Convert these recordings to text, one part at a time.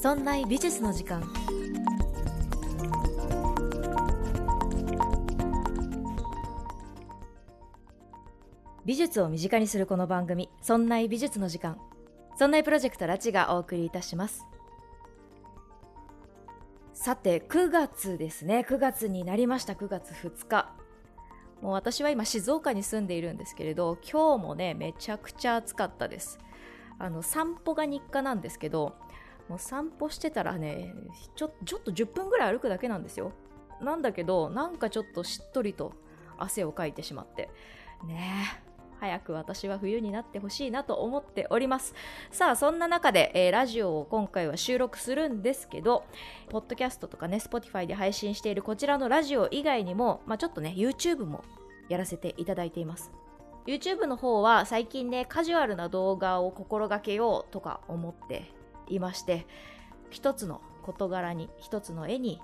そんな美術の時間。美術を身近にするこの番組「そんな美術の時間」そんなプロジェクトラチがお送りいたします。さて9月ですね。9月になりました。9月2日もう私は今静岡に住んでいるんですけれど今日もねめちゃくちゃ暑かったです。あの散歩が日課なんですけどもう散歩してたらねちょちょっと10分ぐらい歩くだけなんですよ。なんだけどなんかちょっとしっとりと汗をかいてしまって。ねえ早く私は冬になってほしいなと思っております。さあそんな中で、えー、ラジオを今回は収録するんですけどポッドキャストとかね Spotify で配信しているこちらのラジオ以外にも、まあ、ちょっとね YouTube もやらせていただいています。YouTube の方は最近ねカジュアルな動画を心がけようとか思っていまして一つの事柄に一つの絵に、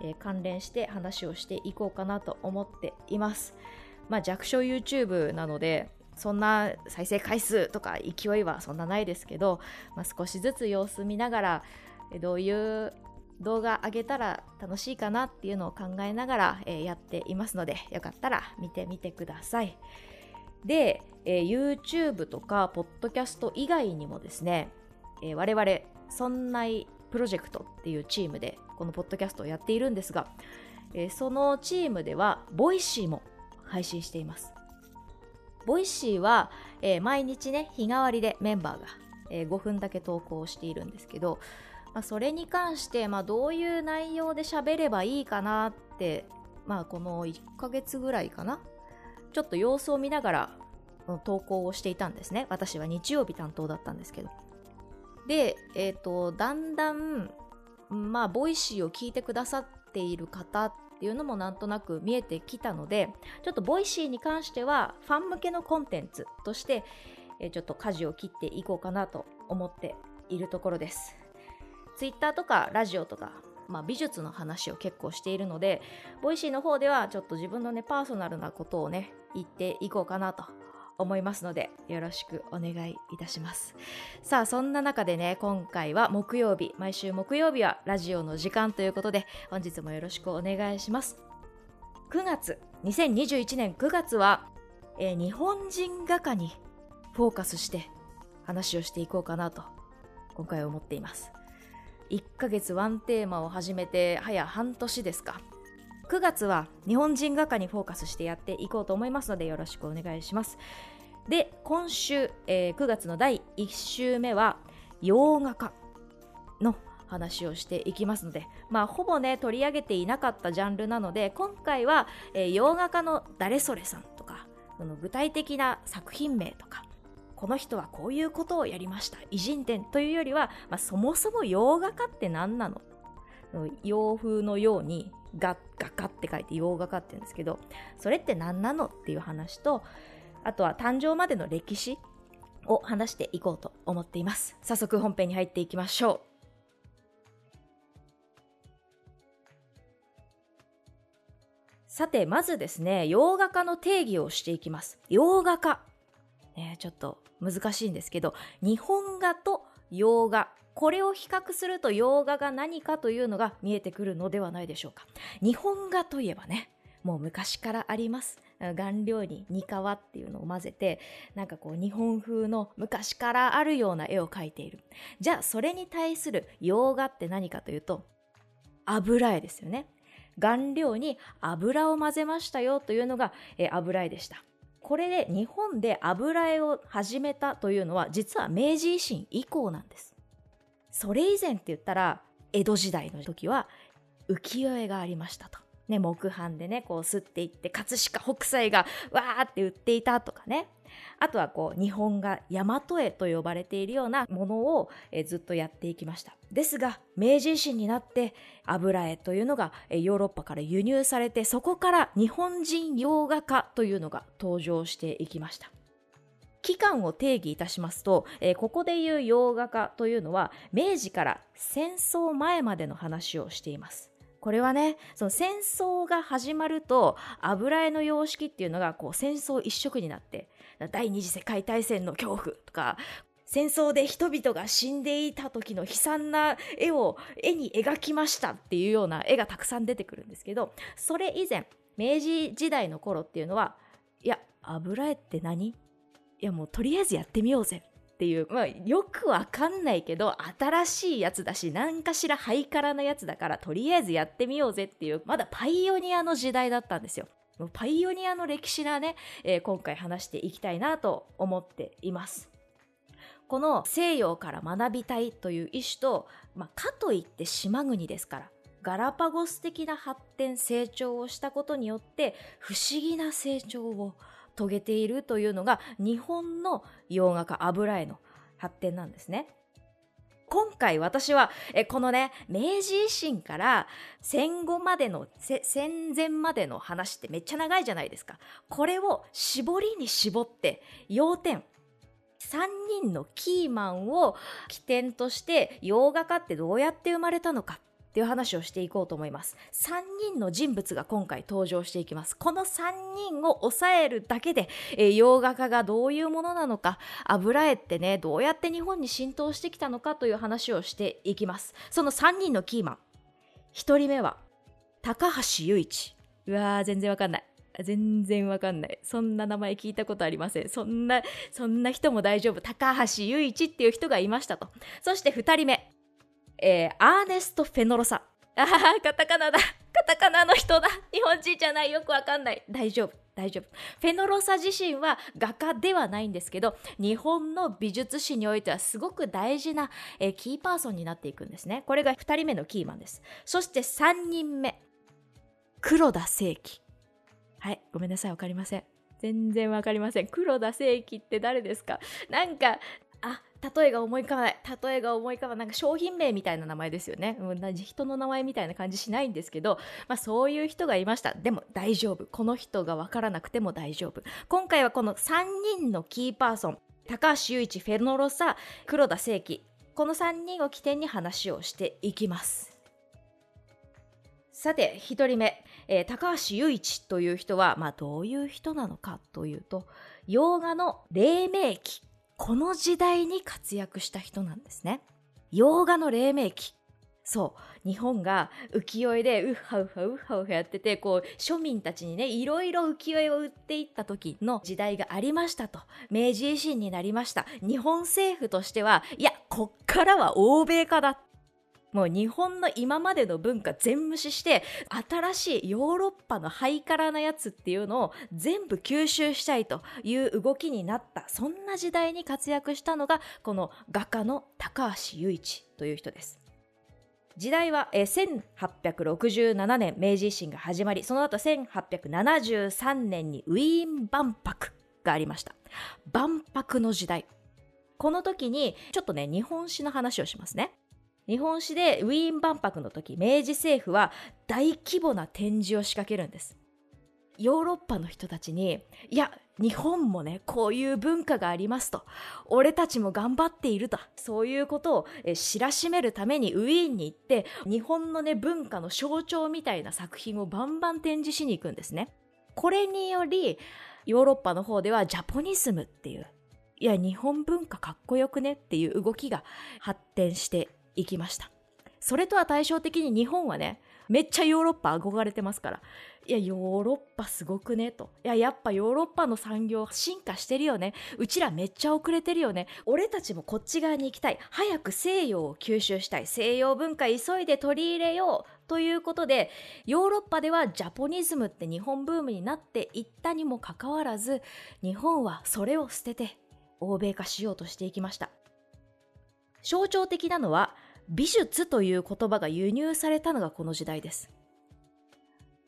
えー、関連して話をしていこうかなと思っていますまあ弱小 YouTube なのでそんな再生回数とか勢いはそんなないですけど、まあ、少しずつ様子見ながらどういう動画上げたら楽しいかなっていうのを考えながら、えー、やっていますのでよかったら見てみてください。で、えー、YouTube とか Podcast 以外にもですね、えー、我々そんないプロジェクトっていうチームでこのポッドキャストをやっているんですが、えー、そのチームではボイシーも配信しています。ボイシーは、えー、毎日ね日替わりでメンバーが、えー、5分だけ投稿しているんですけど、まあ、それに関して、まあ、どういう内容で喋ればいいかなって、まあ、この1ヶ月ぐらいかな？ちょっと様子を見ながら投稿をしていたんですね。私は日曜日担当だったんですけど。で、えっ、ー、とだんだんまあボイシーを聞いてくださっている方っていうのもなんとなく見えてきたのでちょっとボイシーに関してはファン向けのコンテンツとして、えー、ちょっと舵を切っていこうかなと思っているところです。ツイッターとかラジオとかまあ、美術の話を結構しているので、ボイシーの方ではちょっと自分のね、パーソナルなことをね、言っていこうかなと思いますので、よろしくお願いいたします。さあ、そんな中でね、今回は木曜日、毎週木曜日はラジオの時間ということで、本日もよろしくお願いします。9月、2021年9月は、えー、日本人画家にフォーカスして話をしていこうかなと、今回思っています。1ヶ月ワンテーマを始めて早半年ですか9月は日本人画家にフォーカスしてやっていこうと思いますのでよろしくお願いします。で今週、えー、9月の第1週目は洋画家の話をしていきますので、まあ、ほぼね取り上げていなかったジャンルなので今回は、えー、洋画家の誰それさんとかその具体的な作品名とかこの人はこういうことをやりました偉人伝というよりは、まあ、そもそも洋画家って何なの洋風のように画画家って書いて洋画家って言うんですけどそれって何なのっていう話とあとは誕生までの歴史を話していこうと思っています。早速本編に入っていきましょう。さてまずですね洋画家の定義をしていきます。洋画家。ね、ちょっと難しいんですけど日本画と洋画。これを比較すると洋画が何かというのが見えてくるのではないでしょうか。日本画といえばねもう昔からあります。顔料に煮皮っていうのを混ぜてなんかこう日本風の昔からあるような絵を描いている。じゃあそれに対する洋画って何かというと油絵ですよね。顔料に油を混ぜましたよというのが、え油絵でした。これで日本で油絵を始めたというのは実は明治維新以降なんです。それ以前って言ったら江戸時代の時は浮世絵がありましたと。ね、木版でね、こう吸っていって、葛飾北斎がわーって売っていたとかね。あとはこう、日本が大和絵と呼ばれているようなものを、えずっとやっていきました。ですが、明治維新になって油絵というのがヨーロッパから輸入されて、そこから日本人洋画家というのが登場していきました。期間を定義いたしますと、えー、ここでいう洋画家というのは明治から戦争前までの話をしています。これはねその戦争が始まると油絵の様式っていうのがこう戦争一色になって第二次世界大戦の恐怖とか戦争で人々が死んでいた時の悲惨な絵を絵に描きましたっていうような絵がたくさん出てくるんですけどそれ以前明治時代の頃っていうのはいや油絵って何？いやもうとりあえずやってみようぜ。っていう、まあ、よくわかんないけど新しいやつだし何かしらハイカラなやつだからとりあえずやってみようぜっていうまだパイオニアの時代だったんですよ。パイオニアの歴史なね、えー、今回話していきたいなと思っています。この西洋から学びたいという意思と、まあ、かといって島国ですからガラパゴス的な発展成長をしたことによって不思議な成長を遂げているというのが日本の洋画家油絵の発展なんですね。今回私はこのね明治維新から戦後までの戦前までの話ってめっちゃ長いじゃないですか。これを絞りに絞って要点。3人のキーマンを起点として洋画家ってどうやって生まれたのか。っていう話をしていこうと思います。3人の人物が今回登場していきます。この3人を抑えるだけで、えー、洋画家がどういうものなのか、油絵ってね、どうやって日本に浸透してきたのかという話をしていきます。その3人のキーマン。1人目は、高橋雄一。うわー、全然わかんない。全然わかんない。そんな名前聞いたことありません。そんな、そんな人も大丈夫。高橋雄一っていう人がいましたと。そして2人目。えー、アーネスト・フェノロサ。ああ、カタカナだ。カタカナの人だ。日本人じゃない。よくわかんない。大丈夫。大丈夫。フェノロサ自身は画家ではないんですけど、日本の美術史においてはすごく大事な、えー、キーパーソンになっていくんですね。これが2人目のキーマンです。そして3人目。黒田清輝。はい、ごめんなさい。わかりません。全然わかりません。黒田清輝って誰ですか？なんか、例えが思い浮かばない。例えが思い浮かばない。なんか商品名みたいな名前ですよね。同じ人の名前みたいな感じしないんですけど、まあそういう人がいました。でも大丈夫。この人がわからなくても大丈夫。今回はこの3人のキーパーソン、高橋雄一、フェノロサ、黒田清輝。この3人を起点に話をしていきます。さて、1人目、えー、高橋雄一という人は、まあどういう人なのかというと、洋画の黎明期この時代に活躍した人なんですね。洋画の黎明期。そう。日本が浮世絵でウッハウハウッハウハやってて、こう、庶民たちにね、いろいろ浮世絵を売っていった時の時代がありましたと。明治維新になりました。日本政府としては、いや、こっからは欧米化だ。もう日本の今までの文化全無視して新しいヨーロッパのハイカラなやつっていうのを全部吸収したいという動きになった。そんな時代に活躍したのがこの画家の高橋由一という人です。時代は1867年明治維新が始まりその後1873年にウィーン万博がありました。万博の時代。この時にちょっとね日本史の話をしますね。日本史でウィーン万博の時明治政府は大規模な展示を仕掛けるんです。ヨーロッパの人たちにいや日本もねこういう文化がありますと俺たちも頑張っているとそういうことを知らしめるためにウィーンに行って日本のね文化の象徴みたいな作品をバンバン展示しに行くんですね。これによりヨーロッパの方ではジャポニスムっていういや日本文化かっこよくねっていう動きが発展して行きました。それとは対照的に日本はね、めっちゃヨーロッパ憧れてますから。いや、ヨーロッパすごくね、と。いや、やっぱヨーロッパの産業進化してるよね。うちらめっちゃ遅れてるよね。俺たちもこっち側に行きたい。早く西洋を吸収したい。西洋文化急いで取り入れよう。ということで、ヨーロッパではジャポニズムって日本ブームになっていったにもかかわらず、日本はそれを捨てて欧米化しようとしていきました。象徴的なのは、美術という言葉が輸入されたのがこの時代です。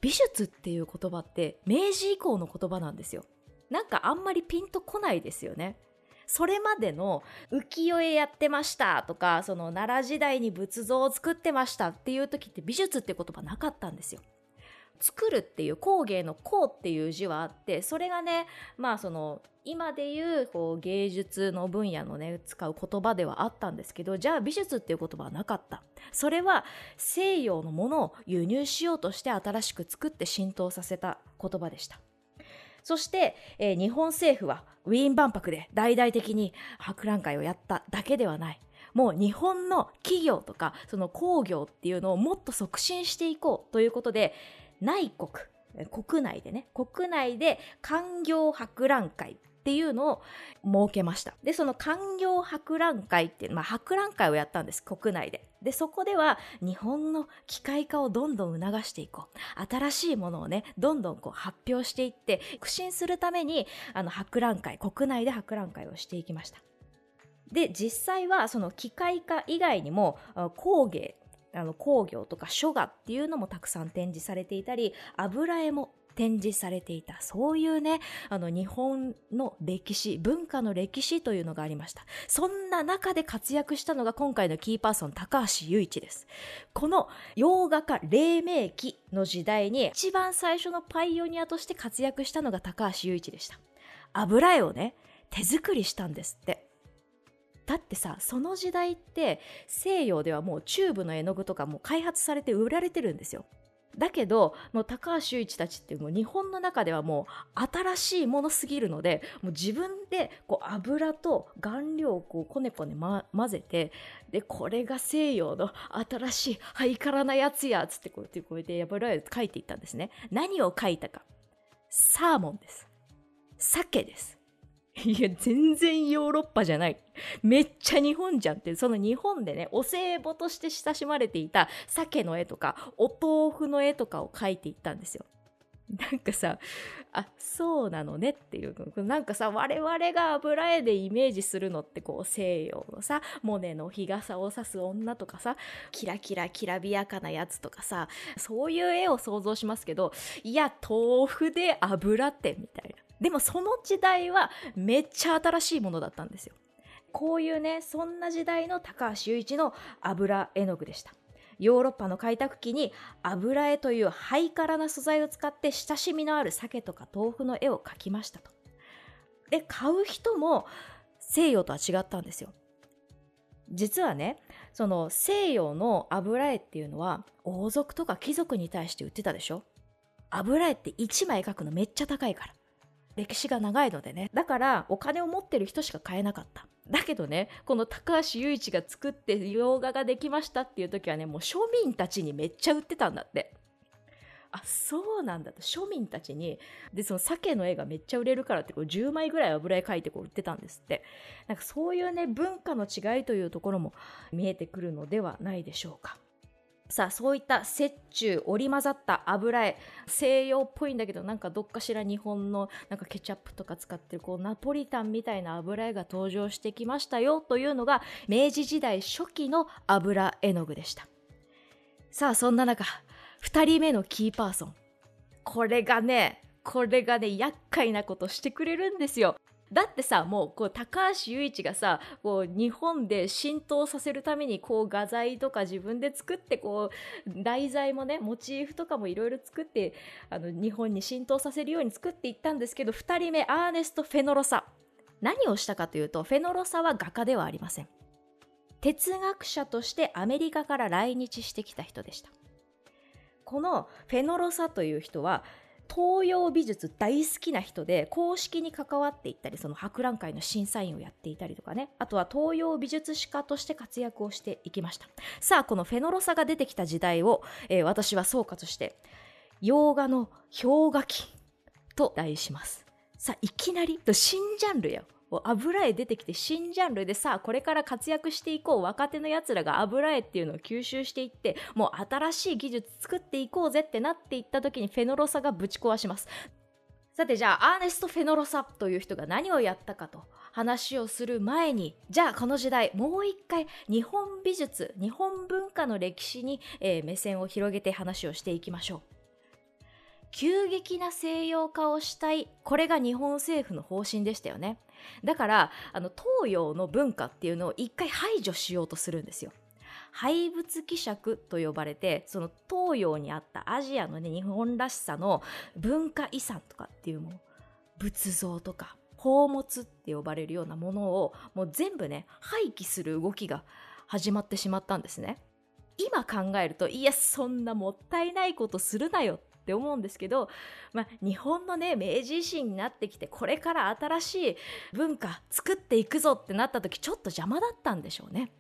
美術っていう言葉って明治以降の言葉なんですよ。なんかあんまりピンとこないですよね。それまでの浮世絵やってましたとか、その奈良時代に仏像を作ってましたっていう時って美術って言葉なかったんですよ。作るっていう工芸の工っていう字はあってそれがねまあその今でいうこう芸術の分野のね使う言葉ではあったんですけどじゃあ美術っていう言葉はなかったそれは西洋のものを輸入しようとして新しく作って浸透させた言葉でしたそして、えー、日本政府はウィーン万博で大々的に博覧会をやっただけではない。もう日本の企業とかその工業っていうのをもっと促進していこうということで内国国内でね国内で官業博覧会っていうのを設けました。で、その官業博覧会っていう、まあ、博覧会をやったんです、国内で。で、そこでは日本の機械化をどんどん促していこう。新しいものをね、どんどんこう発表していって、苦心するために、あの、博覧会、国内で博覧会をしていきました。で、実際はその機械化以外にも工芸、あの工業とか書画っていうのもたくさん展示されていたり、油絵も展示されていた、そういうね、あの日本の歴史、文化の歴史というのがありました。そんな中で活躍したのが今回のキーパーソン、高橋雄一です。この洋画家黎明期の時代に一番最初のパイオニアとして活躍したのが高橋雄一でした。油絵をね、手作りしたんですって。ってさその時代って西洋ではもうチューブの絵の具とかも開発されて売られてるんですよ。だけどもう高橋雄一たちってもう日本の中ではもう新しいものすぎるのでもう自分でこう油と顔料をこうこねこね、ま、混ぜてでこれが西洋の新しいハイカラなやつやつってこうやってこうやって油絵描いていったんですね。何を描いたか。サーモンです。鮭です。いや、全然ヨーロッパじゃない。めっちゃ日本じゃんって、その日本でね、お歳暮として親しまれていた鮭の絵とか、お豆腐の絵とかを描いていったんですよ。なんかさ、あ、そうなのねっていう、なんかさ、我々が油絵でイメージするのってこう西洋のさ、モネの日傘を差す女とかさ、キラキラきらびやかなやつとかさ、そういう絵を想像しますけど、いや、豆腐で油ってみたいな。でもその時代はめっちゃ新しいものだったんですよ。こういうね、そんな時代の高橋雄一の油絵の具でした。ヨーロッパの開拓期に油絵というハイカラな素材を使って親しみのある鮭とか豆腐の絵を描きましたと。で、買う人も西洋とは違ったんですよ。実はね、その西洋の油絵っていうのは王族とか貴族に対して売ってたでしょ油絵って1枚描くのめっちゃ高いから。歴史が長いのでね。だからお金を持ってる人しか買えなかった。だけどね、この高橋雄一が作って洋画ができましたっていう時はね、もう庶民たちにめっちゃ売ってたんだって。あ、そうなんだと。庶民たちに、で、その鮭の絵がめっちゃ売れるからって、こう10枚ぐらい油絵描いてこう売ってたんですって。なんかそういうね、文化の違いというところも見えてくるのではないでしょうか。さあそういった折衷織り交ざった油絵西洋っぽいんだけどなんかどっかしら日本のなんかケチャップとか使ってるこうナポリタンみたいな油絵が登場してきましたよというのが明治時代初期の油絵の具でした。さあそんな中2人目のキーパーソン。これがねこれがね厄介なことしてくれるんですよ。だってさもうこう高橋雄一がさこう日本で浸透させるためにこう画材とか自分で作ってこう題材もねモチーフとかもいろいろ作ってあの日本に浸透させるように作っていったんですけど2人目アーネスト・フェノロサ。何をしたかというとフェノロサは画家ではありません。哲学者としてアメリカから来日してきた人でした。このフェノロサという人は東洋美術大好きな人で公式に関わっていったりその博覧会の審査員をやっていたりとかね。あとは東洋美術史家として活躍をしていきました。さあこのフェノロサが出てきた時代を、えー、私は総括して洋画の氷河期と題します。さあいきなり新ジャンルよ。油絵出てきて新ジャンルでさあこれから活躍していこう若手のやつらが油絵っていうのを吸収していってもう新しい技術作っていこうぜってなっていった時にフェノロサがぶち壊します。さてじゃあアーネスト・フェノロサという人が何をやったかと話をする前にじゃあこの時代もう一回日本美術日本文化の歴史に、えー、目線を広げて話をしていきましょう。急激な西洋化をしたい。これが日本政府の方針でしたよね。だからあの東洋の文化っていうのを一回排除しようとするんですよ。廃物希釈と呼ばれてその東洋にあったアジアのね日本らしさの文化遺産とかっていうもの仏像とか宝物って呼ばれるようなものをもう全部ね廃棄する動きが始まってしまったんですね。今考えるといやそんなもったいないことするなよっって思うんですけど、まあ、日本のね明治維新になってきてこれから新しい文化作っていくぞってなった時ちょっと邪魔だったんでしょうね。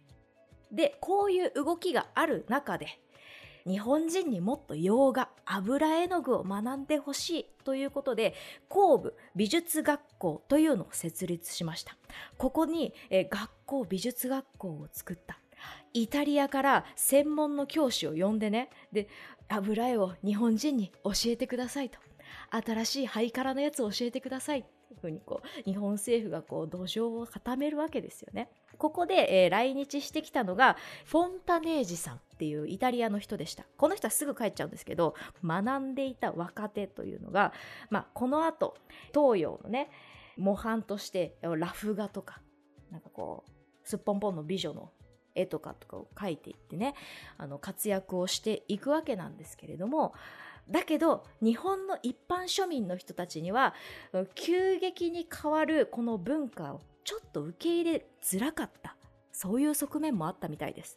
でこういう動きがある中で日本人にもっと洋画油絵の具を学んでほしいということで工部美術学校というのを設立しました。ここに、え学校美術学校を作った。イタリアから専門の教師を呼んでね。で油絵を日本人に教えてくださいと新しいハイカラのやつを教えてくださいというふうにこう日本政府がこう土壌を固めるわけですよね。ここで、えー、来日してきたのがフォンタネージさんっていうイタリアの人でした。この人はすぐ帰っちゃうんですけど学んでいた若手というのが、まあ、この後東洋のね模範としてラフ画とかなんかこうすっぽんぽんの美女の絵とかとかを描いていってねあの活躍をしていくわけなんですけれどもだけど日本の一般庶民の人たちには急激に変わるこの文化をちょっと受け入れづらかった。そういう側面もあったみたいです。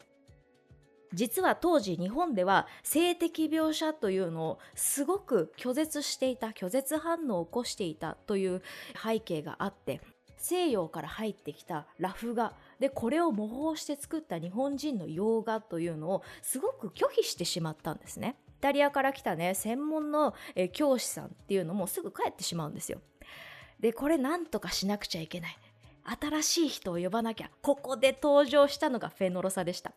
実は当時日本では性的描写というのをすごく拒絶していた拒絶反応を起こしていたという背景があって西洋から入ってきたラフ画でこれを模倣して作った日本人の洋画というのをすごく拒否してしまったんですね。イタリアから来たね専門の教師さんっていうのもすぐ帰ってしまうんですよ。でこれなんとかしなくちゃいけない。新しい人を呼ばなきゃ。ここで登場したのがフェノロサでした。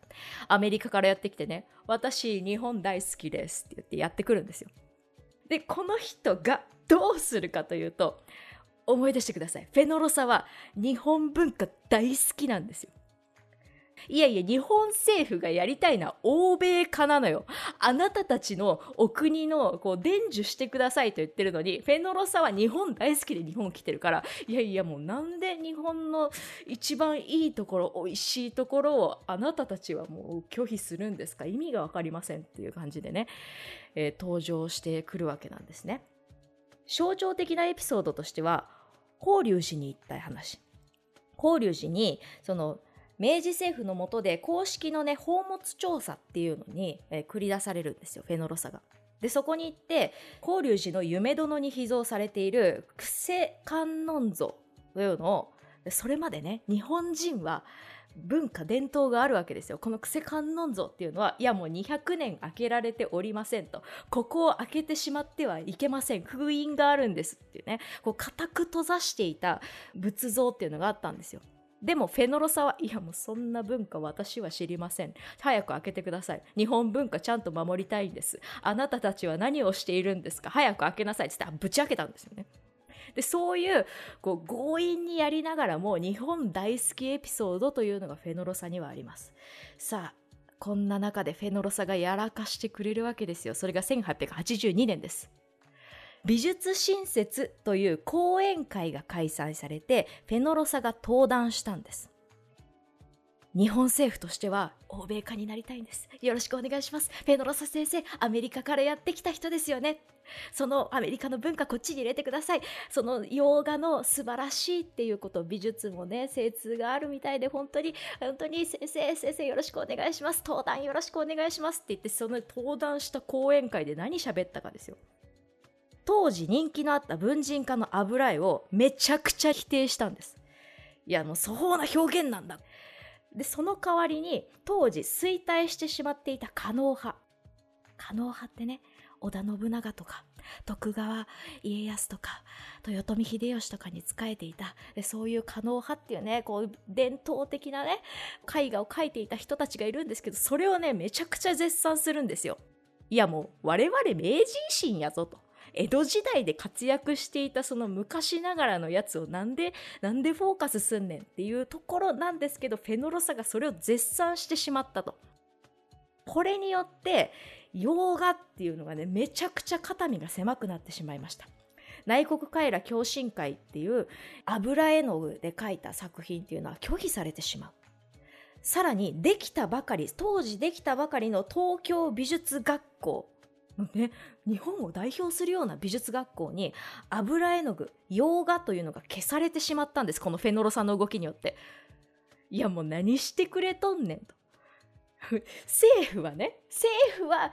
アメリカからやってきてね、私日本大好きですって言ってやってくるんですよ。で、この人がどうするかというと、思い出してください。フェノロサは日本文化大好きなんですよ。いやいや、日本政府がやりたいのは欧米化なのよ。あなたたちのお国の、こう、伝授してくださいと言ってるのに、フェノロサは日本大好きで日本来てるから、いやいや、もうなんで日本の一番いいところ、美味しいところをあなたたちはもう拒否するんですか？意味がわかりませんっていう感じでね、えー、登場してくるわけなんですね。象徴的なエピソードとしては、法隆寺に行った話。法隆寺に、その、明治政府の下で公式のね、宝物調査っていうのに、えー、繰り出されるんですよ、フェノロサが。で、そこに行って、法隆寺の夢殿に秘蔵されている、クセ観音像というのを、それまでね、日本人は文化伝統があるわけですよ。このクセ観音像っていうのは、いやもう200年開けられておりませんと。ここを開けてしまってはいけません。封印があるんですっていうね。こう固く閉ざしていた仏像っていうのがあったんですよ。でもフェノロサはいやもうそんな文化私は知りません。早く開けてください。日本文化ちゃんと守りたいんです。あなたたちは何をしているんですか？早く開けなさいって言ってぶち開けたんですよね。でそういうこう強引にやりながらも日本大好きエピソードというのがフェノロサにはあります。さあこんな中でフェノロサがやらかしてくれるわけですよ。それが1882年です。美術新説という講演会が開催されてフェノロサが登壇したんです。日本政府としては欧米化になりたいんです。よろしくお願いします。フェノロサ先生、アメリカからやってきた人ですよね。そのアメリカの文化こっちに入れてください。その洋画の素晴らしいっていうこと、美術もね、精通があるみたいで、本当に、本当に先生、先生よろしくお願いします。登壇よろしくお願いしますって言って、その登壇した講演会で何喋ったかですよ。当時人気のあった文人化の油絵をめちゃくちゃ否定したんです。いや、もう粗暴な表現なんだ。でその代わりに当時衰退してしまっていた狩野派。狩野派ってね織田信長とか徳川家康とか豊臣秀吉とかに仕えていた。そういう狩野派っていうねこう伝統的なね絵画を描いていた人たちがいるんですけどそれをねめちゃくちゃ絶賛するんですよ。いやもう我々明治維新やぞと。江戸時代で活躍していたその昔ながらのやつをなんで、なんでフォーカスすんねんっていうところなんですけど、フェノロサがそれを絶賛してしまったと。これによって、洋画っていうのがね、めちゃくちゃ肩身が狭くなってしまいました。内国カエラ共進会っていう油絵の具で描いた作品っていうのは拒否されてしまう。さらに、できたばかり、当時できたばかりの東京美術学校ね、日本を代表するような美術学校に油絵の具洋画というのが消されてしまったんです。このフェノロさんの動きによって。いやもう何してくれとんねんと。政府はね政府は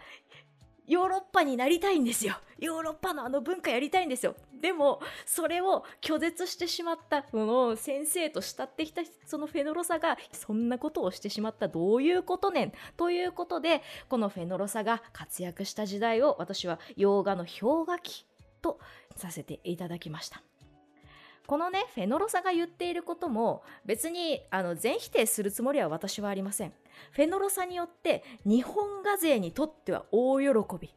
ヨーロッパになりたいんですよ。ヨーロッパのあの文化やりたいんですよ。でも、それを拒絶してしまった、その先生と慕ってきたそのフェノロサが、そんなことをしてしまった、どういうことねん？ということで、このフェノロサが活躍した時代を私は洋画の氷河期とさせていただきました。このね、フェノロサが言っていることも別にあの全否定するつもりは私はありません。フェノロサによって日本画勢にとっては大喜び。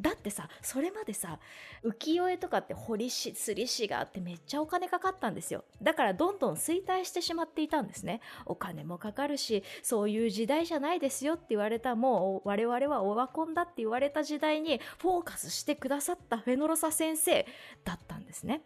だってさ、それまでさ、浮世絵とかって彫り師、釣り師があってめっちゃお金かかったんですよ。だからどんどん衰退してしまっていたんですね。お金もかかるし、そういう時代じゃないですよって言われた、もう我々はオワコンだって言われた時代にフォーカスしてくださったフェノロサ先生だったんですね。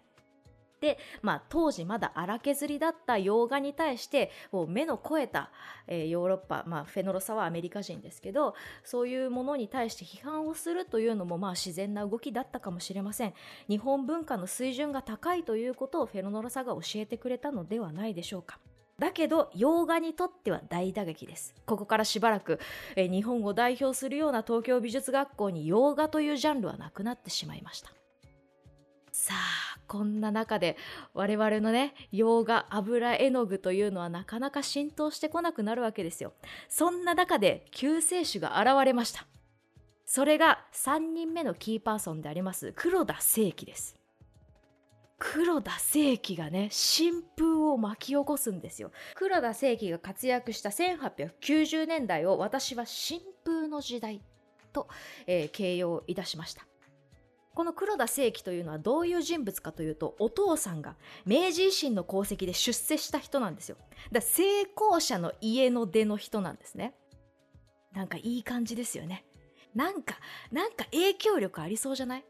で、まあ、当時まだ荒削りだった洋画に対してこう目の肥えた、えー、ヨーロッパ、まあ、フェノロサはアメリカ人ですけどそういうものに対して批判をするというのもまあ自然な動きだったかもしれません。日本文化の水準が高いということをフェノロサが教えてくれたのではないでしょうか。だけど洋画にとっては大打撃です。ここからしばらく、え日本を代表するような東京美術学校に洋画というジャンルはなくなってしまいました。さあこんな中で我々のね洋画油絵の具というのはなかなか浸透してこなくなるわけですよ。そんな中で救世主が現れました。それが3人目のキーパーソンであります黒田清輝です。黒田清輝がね新風を巻き起こすんですよ。黒田清輝が活躍した1890年代を私は新風の時代と、えー、形容いたしました。この黒田清輝というのはどういう人物かというと、お父さんが明治維新の功績で出世した人なんですよ。だ成功者の家の出の人なんですね。なんかいい感じですよね。なんか、なんか影響力ありそうじゃない？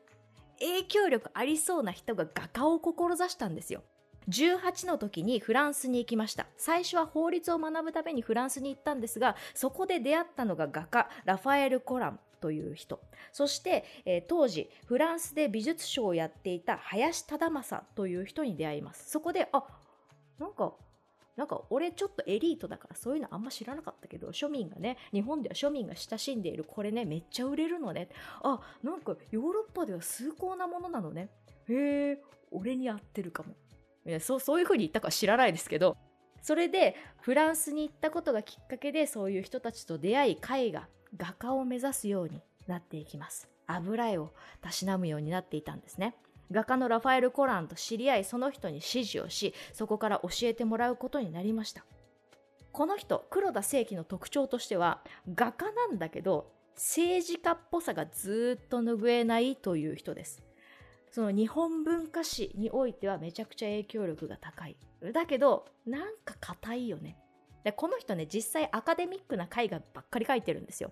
影響力ありそうな人が画家を志したんですよ。18の時にフランスに行きました。最初は法律を学ぶためにフランスに行ったんですが、そこで出会ったのが画家、ラファエル・コラン。という人。そして、えー、当時フランスで美術賞をやっていた林忠政という人に出会います。そこであなんかなんか俺ちょっとエリートだからそういうのあんま知らなかったけど庶民がね日本では庶民が親しんでいるこれねめっちゃ売れるのね。あなんかヨーロッパでは崇高なものなのね。へえ俺に合ってるかも。いやそうそういう風に言ったか知らないですけど。それでフランスに行ったことがきっかけでそういう人たちと出会い絵画画家を目指すようになっていきます。油絵をたしなむようになっていたんですね。画家のラファエル・コランと知り合いその人に指示をしそこから教えてもらうことになりました。この人黒田清輝の特徴としては画家なんだけど政治家っぽさがずっと拭えないという人です。その日本文化史においてはめちゃくちゃ影響力が高い。だけどなんか硬いよね。でこの人ね実際アカデミックな絵画ばっかり描いてるんですよ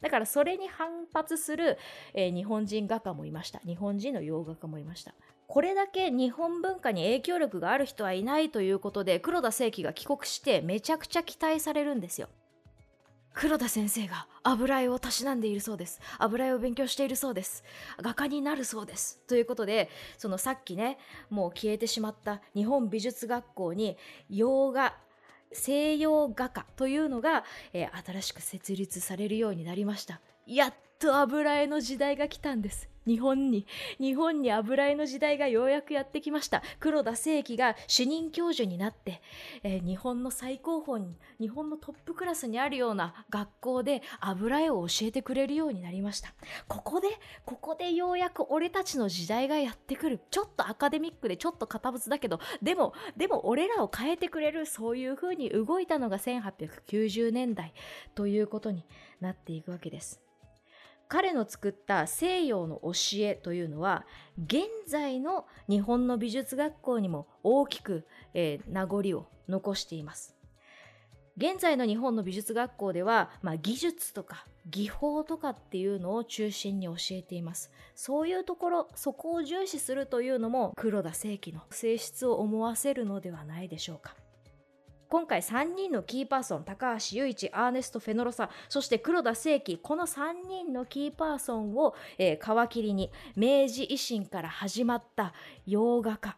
だからそれに反発する、えー、日本人画家もいました日本人の洋画家もいましたこれだけ日本文化に影響力がある人はいないということで黒田清輝が帰国してめちゃくちゃ期待されるんですよ黒田先生が油絵をたしなんでいるそうです。油絵を勉強しているそうです。画家になるそうです。ということで、そのさっきね、もう消えてしまった日本美術学校に洋画西洋画家というのが、えー、新しく設立されるようになりました。やっと油絵の時代が来たんです。日本に、日本に油絵の時代がようやくやってきました。黒田清輝が主任教授になって、えー、日本の最高峰に、日本のトップクラスにあるような学校で油絵を教えてくれるようになりました。ここで、ここでようやく俺たちの時代がやってくる。ちょっとアカデミックでちょっと堅物だけど、でも、でも俺らを変えてくれる、そういう風に動いたのが1890年代ということになっていくわけです。彼の作った西洋の教えというのは現在の日本の美術学校にも大きく、えー、名残を残しています。現在の日本の美術学校では、まあ、技術とか技法とかっていうのを中心に教えています。そういうところそこを重視するというのも黒田清輝の性質を思わせるのではないでしょうか。今回3人のキーパーソン高橋雄一アーネスト・フェノロサそして黒田清輝この3人のキーパーソンを、えー、皮切りに明治維新から始まった洋画家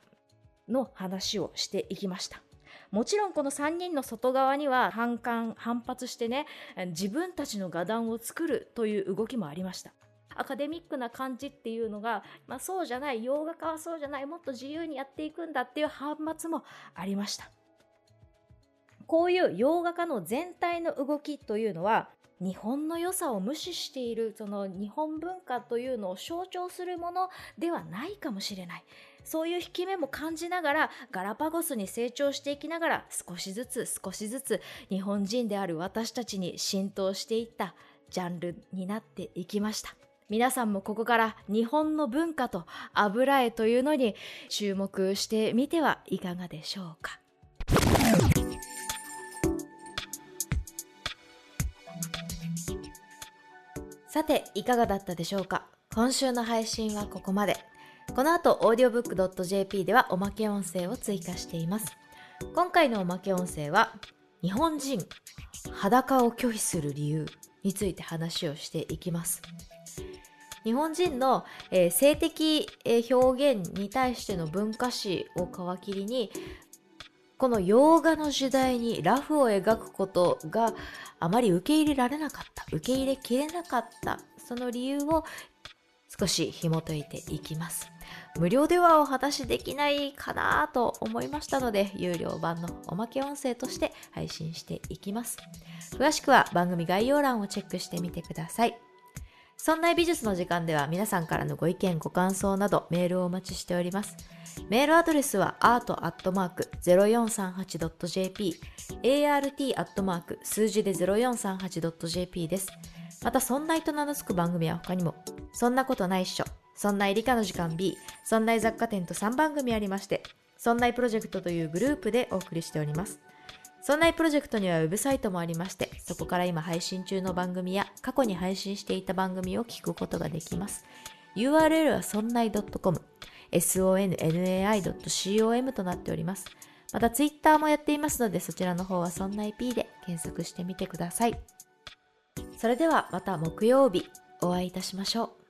の話をしていきました。もちろんこの3人の外側には反感反発してね自分たちの画壇を作るという動きもありました。アカデミックな感じっていうのが、まあ、そうじゃない洋画家はそうじゃないもっと自由にやっていくんだっていう反発もありました。こういう洋画家の全体の動きというのは日本の良さを無視しているその日本文化というのを象徴するものではないかもしれない。そういう引き目も感じながらガラパゴスに成長していきながら少しずつ少しずつ日本人である私たちに浸透していったジャンルになっていきました。皆さんもここから日本の文化と油絵というのに注目してみてはいかがでしょうか。さて、いかがだったでしょうか？今週の配信はここまで。この後、audiobook.jp ではおまけ音声を追加しています。今回のおまけ音声は、日本人、裸を拒否する理由について話をしていきます。日本人の、えー、性的、えー、表現に対しての文化史を皮切りにこの洋画の時代にラフを描くことがあまり受け入れられなかった受け入れきれなかったその理由を少し紐解いていきます。無料ではお話できないかなと思いましたので有料版のおまけ音声として配信していきます。詳しくは番組概要欄をチェックしてみてください。そんな美術の時間では皆さんからのご意見ご感想などメールをお待ちしておりますメールアドレスは art.0438.jp art. 数字で 0438.jp です。また、そんないと名の付く番組は他にも、そんなことないっしょ、そんない理科の時間 B、そんない雑貨店と3番組ありまして、そんないプロジェクトというグループでお送りしております。そんなプロジェクトにはウェブサイトもありまして、そこから今配信中の番組や過去に配信していた番組を聞くことができます。URL はそんない .com sonnai.com となっております。またツイッターもやっていますので、そちらの方はそんな IP で検索してみてください。それではまた木曜日お会いいたしましょう。